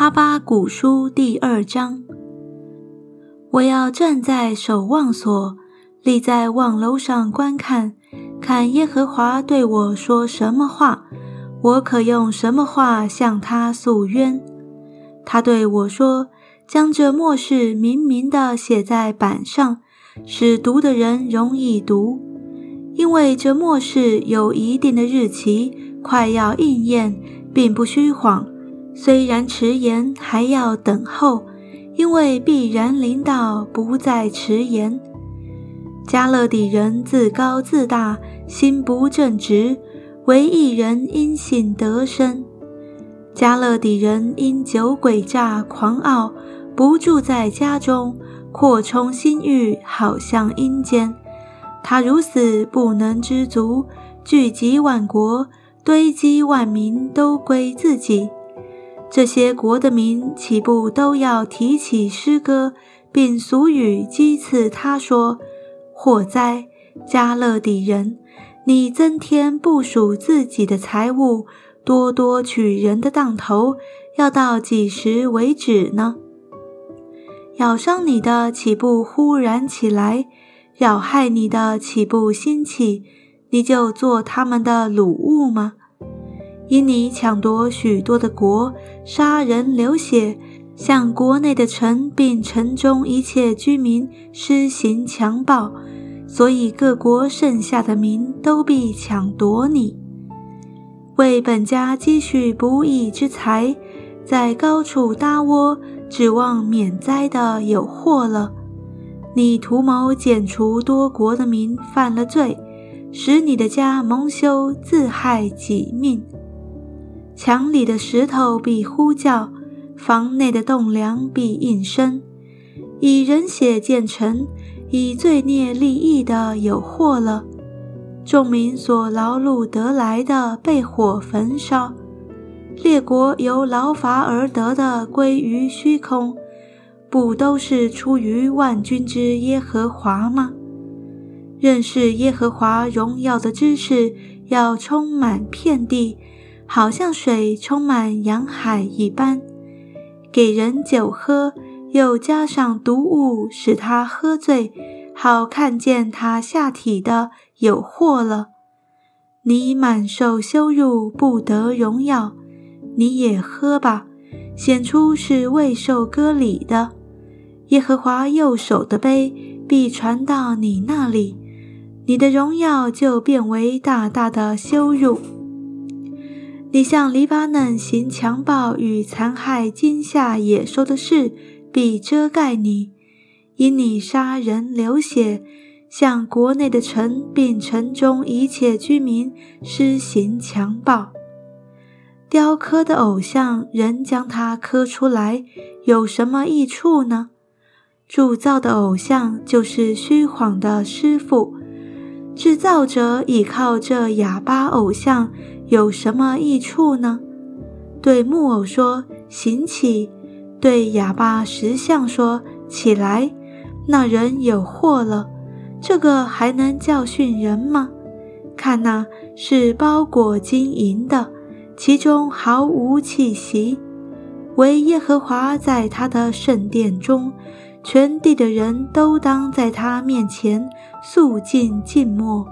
哈巴古书第二章。我要站在守望所，立在望楼上观看，看耶和华对我说什么话，我可用什么话向他诉冤。他对我说：“将这末世明明的写在板上，使读的人容易读，因为这末世有一定的日期，快要应验，并不虚谎。”虽然迟延，还要等候，因为必然临到，不再迟延。加勒底人自高自大，心不正直，唯一人因信得生。加勒底人因酒诡诈狂傲，不住在家中，扩充心欲，好像阴间。他如此不能知足，聚集万国，堆积万民，都归自己。这些国的民岂不都要提起诗歌，并俗语讥刺他说：“祸哉，加勒底人！你增添部属自己的财物，多多取人的当头，要到几时为止呢？咬伤你的岂不忽然起来？咬害你的岂不兴起？你就做他们的鲁物吗？”因你抢夺许多的国，杀人流血，向国内的城并城中一切居民施行强暴，所以各国剩下的民都必抢夺你，为本家积蓄不义之财，在高处搭窝，指望免灾的有祸了。你图谋剪除多国的民，犯了罪，使你的家蒙羞，自害己命。墙里的石头必呼叫，房内的栋梁必应声。以人血建成，以罪孽立意的有祸了。众民所劳碌得来的被火焚烧，列国由劳乏而得的归于虚空，不都是出于万军之耶和华吗？认识耶和华荣耀的知识要充满遍地。好像水充满洋海一般，给人酒喝，又加上毒物，使他喝醉，好看见他下体的有祸了。你满受羞辱，不得荣耀，你也喝吧，显出是未受割礼的。耶和华右手的杯必传到你那里，你的荣耀就变为大大的羞辱。你向黎巴嫩行强暴与残害惊吓野兽的事，必遮盖你；因你杀人流血，向国内的城并城中一切居民施行强暴。雕刻的偶像，人将它刻出来，有什么益处呢？铸造的偶像就是虚谎的师傅，制造者倚靠这哑巴偶像。有什么益处呢？对木偶说：“行起。”对哑巴石像说：“起来。”那人有祸了。这个还能教训人吗？看那是包裹金银的，其中毫无气息。唯耶和华在他的圣殿中，全地的人都当在他面前肃静静默。